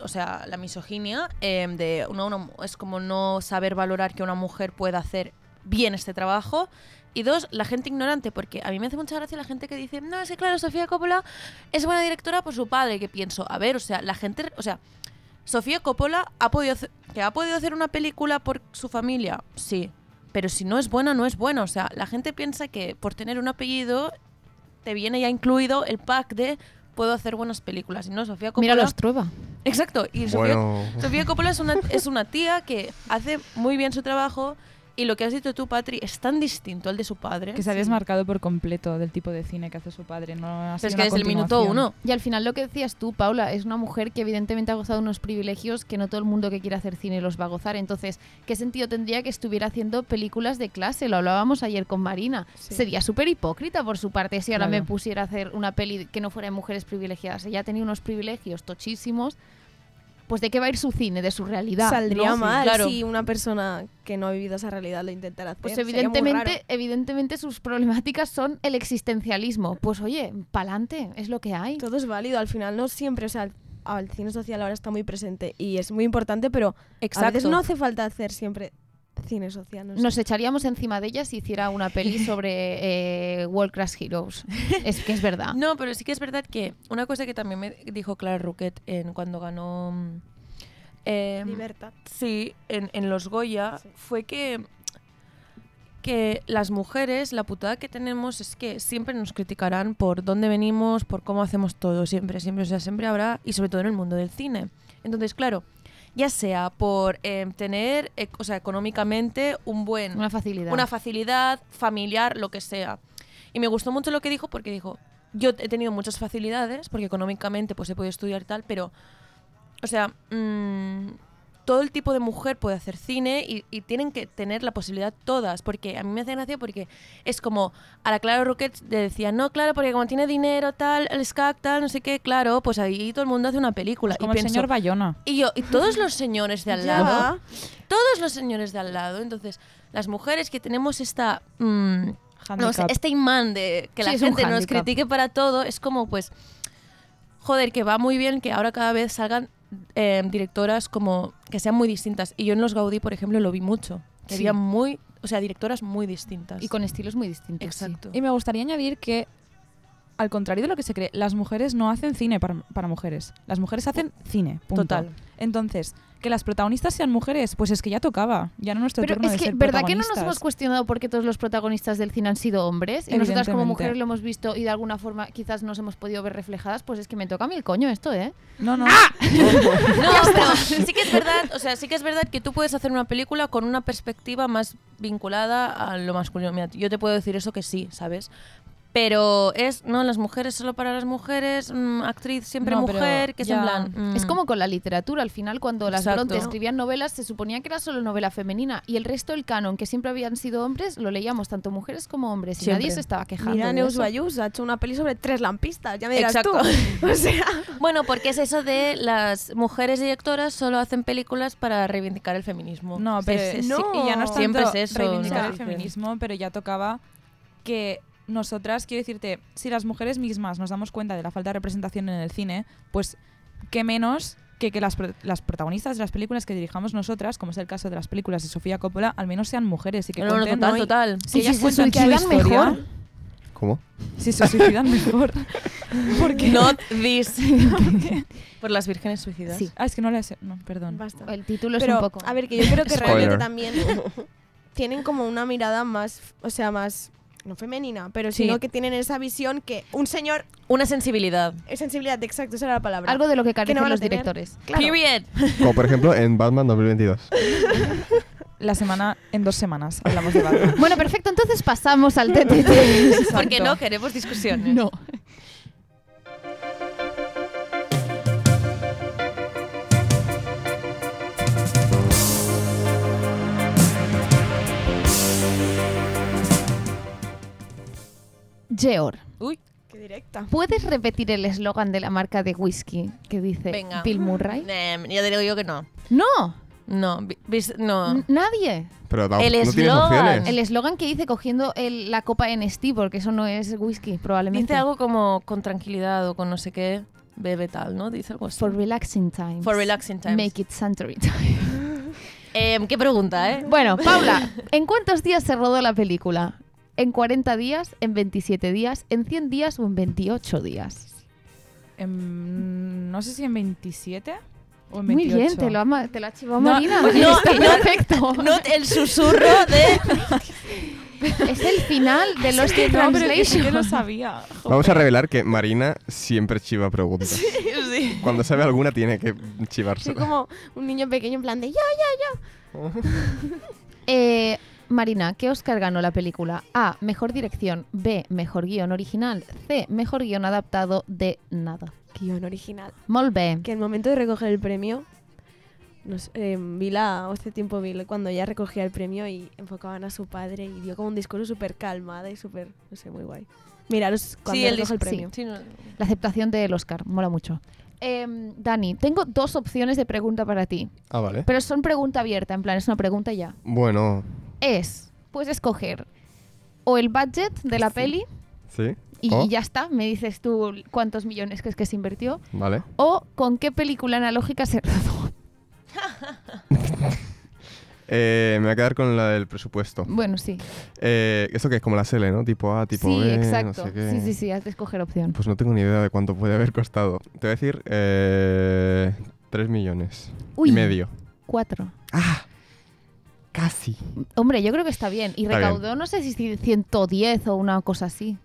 o sea, la misoginia em, de una, es como no saber valorar que una mujer pueda hacer bien este trabajo. Y dos, la gente ignorante, porque a mí me hace mucha gracia la gente que dice, no, es que claro, Sofía Coppola es buena directora por su padre, que pienso, a ver, o sea, la gente, o sea, Sofía Coppola ha podido que ha podido hacer una película por su familia, sí, pero si no es buena, no es buena. O sea, la gente piensa que por tener un apellido te viene ya incluido el pack de puedo hacer buenas películas. Y no, Sofía Coppola... Mira los Trueba. Exacto. Y Sofía, Bueno, Sofía Coppola es una, es una tía que hace muy bien su trabajo y lo que has dicho tú, Patri, es tan distinto al de su padre. Que se ha desmarcado por completo del tipo de cine que hace su padre. No ha es que desde el minuto uno. Y al final lo que decías tú, Paula, es una mujer que evidentemente ha gozado unos privilegios que no todo el mundo que quiere hacer cine los va a gozar. Entonces, ¿qué sentido tendría que estuviera haciendo películas de clase? Lo hablábamos ayer con Marina. Sí. Sería súper hipócrita por su parte si ahora Claro. me pusiera a hacer una peli que no fuera de mujeres privilegiadas. Ella tenía unos privilegios tochísimos. Pues de qué va a ir su cine, de su realidad. Saldría ¿no? mal claro. si una persona que no ha vivido esa realidad lo intentara hacer. Pues Sería muy evidentemente, raro. evidentemente sus problemáticas son el existencialismo. Pues oye, pa'lante, es lo que hay. Todo es válido, al final no siempre, o sea, el, el cine social ahora está muy presente y es muy importante, pero a veces no hace falta hacer siempre cine social. No sé. Nos echaríamos encima de ella si hiciera una peli sobre eh, World Crash Heroes. Es que es verdad. No, pero sí que es verdad que una cosa que también me dijo Clara Roquet en, cuando ganó... em, Libertad. Sí, en, en los Goya Sí. fue que que las mujeres, la putada que tenemos es que siempre nos criticarán por dónde venimos, por cómo hacemos todo, siempre, siempre, o sea, siempre habrá, y sobre todo en el mundo del cine. Entonces, claro, ya sea por eh, tener, eh, o sea, económicamente un buen, Una facilidad. una facilidad familiar, lo que sea. Y me gustó mucho lo que dijo porque dijo, yo he tenido muchas facilidades porque económicamente pues he podido estudiar y tal, pero, o sea, mm, todo el tipo de mujer puede hacer cine y, y tienen que tener la posibilidad todas, porque a mí me hace gracia porque es como a la Clara Roquet le decía, no, claro, porque como tiene dinero, tal, el SCAC, tal, no sé qué, claro, pues ahí todo el mundo hace una película. Como y el pienso, señor Bayona. y yo, y todos los señores de al lado, todos los señores de al lado, entonces las mujeres que tenemos esta... mm, no este imán de que Sí, la gente nos critique para todo, es como pues, joder, que va muy bien que ahora cada vez salgan eh, directoras como que sean muy distintas. Y yo en los Gaudí, por ejemplo, lo vi mucho. Que Sí. había muy, o sea, directoras muy distintas. Y con estilos muy distintos. sí. Exacto. Y me gustaría añadir que, al contrario de lo que se cree, las mujeres no hacen cine para, para mujeres. Las mujeres hacen cine. punto. Total. Entonces, que las protagonistas sean mujeres, pues es que ya tocaba. Ya no nuestro Pero turno es de que, ser ¿verdad que no nos hemos cuestionado por qué todos los protagonistas del cine han sido hombres? Y nosotras como mujeres lo hemos visto y de alguna forma quizás nos hemos podido ver reflejadas, pues es que me toca a mí el coño esto, ¿eh? No, no. No, pero sí que es verdad, o sea, sí que es verdad que tú puedes hacer una película con una perspectiva más vinculada a lo masculino. Mira, yo te puedo decir eso que sí, ¿sabes? Pero es, no, las mujeres solo para las mujeres, mm, actriz siempre No, mujer, que es en plan... mm, Es como con la literatura, al final cuando las. Bronte escribían novelas se suponía que era solo novela femenina y el resto del canon, que siempre habían sido hombres, lo leíamos tanto mujeres como hombres y nadie se estaba quejando. Mira, Neus eso. Bayús ha hecho una peli sobre tres lampistas, ya me dirás Exacto. tú. o sea, Bueno, porque es eso de las mujeres directoras solo hacen películas para reivindicar el feminismo. No, pero Sí, sí. y ya no es tanto Siempre es eso, reivindicar o sea, el feminismo, pero ya tocaba que nosotras, quiero decirte, si las mujeres mismas nos damos cuenta de la falta de representación en el cine, pues qué menos que, que las, pro- las protagonistas de las películas que dirijamos nosotras, como es el caso de las películas de Sofía Coppola, al menos sean mujeres y que No, no, cuenten, total, ¿no? Y total. Si ellas si se cuentan su mejor. ¿Cómo? si se suicidan mejor. Porque Not this. Por las vírgenes suicidas. Sí. Ah, es que no le sé. No, perdón. basta. El título Pero, es un poco... a ver, que yo creo que Spoiler. realmente también tienen como una mirada más, o sea, más, no femenina, pero Sí. sino que tienen esa visión que un señor, Una sensibilidad. es sensibilidad, exacto, esa era la palabra. Algo de lo que carecen los directores. Claro. Period. Como por ejemplo en Batman 2022. La semana, en dos semanas, hablamos de Batman. Bueno, perfecto, entonces pasamos al TTT. Porque no queremos discusiones. No. Geor, Uy, Qué directa. ¿puedes repetir el eslogan de la marca de whisky que dice venga. Bill Murray? Em, ya te digo yo que no. No, No, no. n- nadie. Pero da- El no tienes eslogan. opciones. El eslogan que dice cogiendo el- la copa en Steve, porque eso no es whisky, probablemente. Dice algo como con tranquilidad o con no sé qué, bebe tal, ¿no? Dice algo así. For relaxing times. For relaxing times. Make it Suntory time. Em, ¿Qué pregunta, eh? Bueno, Paula, ¿en cuántos días se rodó la película? ¿En 40 días? ¿En 27 días? ¿En 100 días o en 28 días? Em, no sé si en 27 o en 28. Muy bien, te lo ha, te lo ha chivado No, Marina. no, Está no, perfecto. No, el susurro de... Es el final de los que no, sí Translation. lo sabía. Vamos a revelar que Marina siempre chiva preguntas. sí. Cuando sabe alguna tiene que Soy chivársela. como un niño pequeño en plan de ya, ya, Eh, Marina, ¿qué Oscar ganó la película? A. Mejor dirección. B. Mejor guion original. C. Mejor guion adaptado de nada. Guión original. Molt bé. Que en el momento de recoger el premio, no sé, eh, vi la, hace tiempo vi cuando ella recogía el premio y enfocaban a su padre y dio como un discurso súper calmada y súper, no sé, muy guay. Miraros cuando Sí, el recoge el premio. sí, no- La aceptación del Oscar. Mola mucho. Em, Dani, tengo dos opciones de pregunta para ti. Ah, vale. Pero son pregunta abierta, en plan, es una pregunta ya. Bueno, Es, puedes escoger o el budget de la peli sí. y ya está, me dices tú cuántos millones crees que se invirtió, Vale. o con qué película analógica se rodó. Eh, me voy a quedar con la del presupuesto. Bueno, sí. Eh, ¿Esto que es como la SL, no? Tipo A, tipo sí, B, exacto. no sé qué. Sí, sí, sí, has de escoger opción. Pues no tengo ni idea de cuánto puede haber costado. Te voy a decir eh, 3 millones Uy. y medio. Cuatro. ¡Ah! Casi. Hombre, yo creo que está bien. Y Está recaudó, no sé si 110 o una cosa así.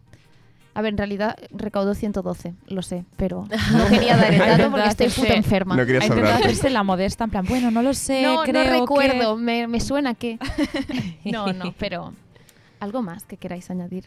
A ver, en realidad recaudó 112, lo sé, pero no quería dar el dato porque estoy puta enferma. No quería Ha intentado sobrarte. hacerse la modesta, en plan, bueno, no lo sé, no, recuerdo, que... me, me suena que... no, no, pero algo más que queráis añadir.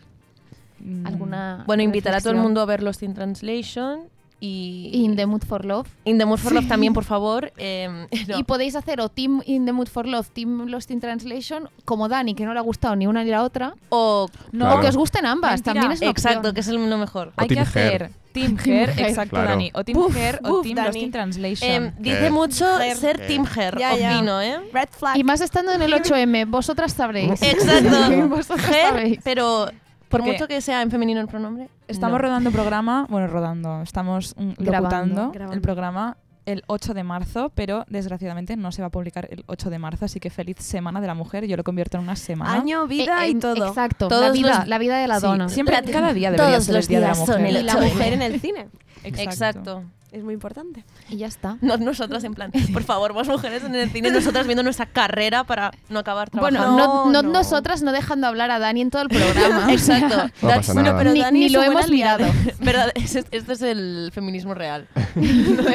Mm, ¿Alguna Bueno, invitar a todo el reflexión? mundo a ver Lost in Translation y... In the Mood for Love. In the Mood for Love también, por favor. eh, no. Y podéis hacer o Team In the Mood for Love, Team Lost in Translation, como Dani, que no le ha gustado ni una ni la otra. O... No, O que os gusten ambas, Mentira. también es una Exacto, opción. que es el lo mejor. Hay que hacer. Team Hair, Hair. exacto, Claro. Dani. O Team Hair o Team Lost in Translation. Eh, dice Eh. mucho ser Eh. Team Hair. Ya, ¿eh? Red flag. Y más estando en el 8M, vosotras sabréis. Exacto. Vosotras Hair, sabéis. pero por Porque mucho que sea en femenino el pronombre. Estamos no. rodando programa, bueno, rodando, estamos mm, Grabando. locutando Grabando. el programa el 8 de marzo, pero desgraciadamente no se va a publicar el 8 de marzo, así que feliz Semana de la Mujer, yo lo convierto en una semana. Año, vida Eh, y en- todo. Exacto, Todos la vida, los- la vida de la Sí, dona. siempre, La- cada día debería todos ser el los Día de la días son Mujer. el Y la 8M. mujer en el cine. Exacto. Es muy importante. Y ya está. No nosotras en plan, por favor, vos mujeres en el cine, nosotras viendo nuestra carrera para no acabar Bueno, trabajando. no, no No, no. nosotras no dejando hablar a Dani en todo el programa. Exacto. No pasa nada. pero ni, Dani ni es lo hemos mirado. Verdad, este es el feminismo real.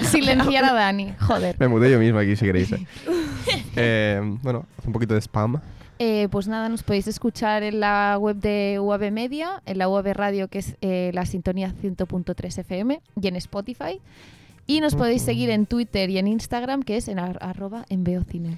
Silenciar a Dani. Joder. Me mudé yo mismo aquí si queréis. eh. Eh, bueno, hace un poquito de spam. Eh, pues nada, nos podéis escuchar en la web de UAB Media, en la UAB Radio, que es eh, la sintonía 100.3 FM, y en Spotify. Y nos podéis seguir en Twitter y en Instagram, que es en ar- arroba en Beocine.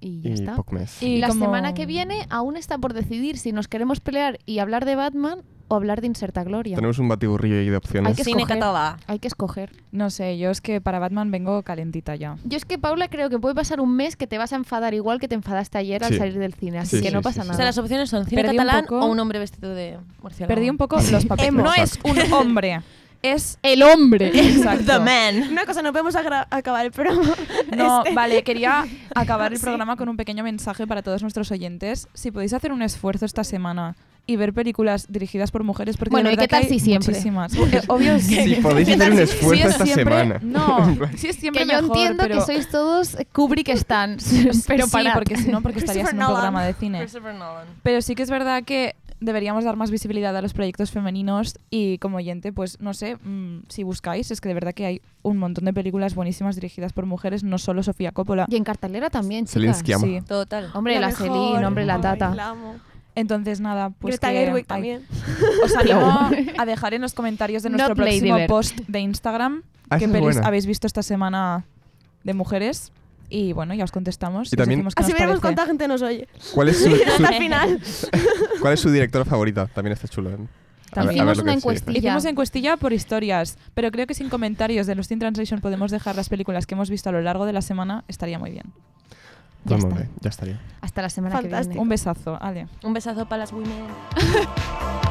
Y ya Y está. Y la como- semana que viene aún está por decidir si nos queremos pelear y hablar de Batman o hablar de Inserta Gloria. Tenemos un batiburrillo ahí de opciones. Hay que Cine escoger. catalá. Hay que escoger. No sé, yo es que para Batman vengo calentita ya. Yo es que, Paula, creo que puede pasar un mes que te vas a enfadar igual que te enfadaste ayer al Sí. salir del cine. Así Sí, que sí, no sí, pasa sí. O nada. sea, las opciones son cine Perdí un catalán poco- o un hombre vestido de murciélago. Perdí un poco los papeles. Emo. No es un hombre, es El hombre. Exacto. The man. Una cosa, no podemos agra- acabar el programa. No, Este. vale, quería acabar el Sí. programa con un pequeño mensaje para todos nuestros oyentes. Si podéis hacer un esfuerzo esta semana y ver películas dirigidas por mujeres, porque Bueno, ¿y verdad qué tal que hay si siempre? muchísimas. Obvio que- Si podéis ¿qué hacer un esfuerzo si es esta siempre- semana. No, si es siempre que yo mejor, entiendo pero... que sois todos Kubrick stands, pero sí, para porque si no, porque estarías en un programa de cine. Pero sí que es verdad que deberíamos dar más visibilidad a los proyectos femeninos y como oyente, pues no sé, mm, si buscáis, es que de verdad que hay un montón de películas buenísimas dirigidas por mujeres, no solo Sofía Coppola. Y en cartelera también, chicas. Sí. Total. Hombre, la, mejor. Celine, hombre, la Ay, tata. la amo. Entonces nada, pues Greta que Gerwig hay- también. os animo a dejar en los comentarios de nuestro Not próximo post de Instagram Ah, qué pelis buena. habéis visto esta semana de mujeres y bueno, ya os contestamos. Y os también- qué Así veremos cuánta gente nos oye. ¿Cuál es su, su- final. cuál es su directora favorita? También está chulo. ¿eh? A ver- a Hicimos una encuestilla. Hicimos encuestilla por historias, pero creo que sin comentarios de los Teen Translation podemos dejar las películas que hemos visto a lo largo de la semana, estaría muy bien. Ya está. bien, ya estaría. Hasta la semana que Fantástico. viene. Un besazo, Ale. Un besazo para las women.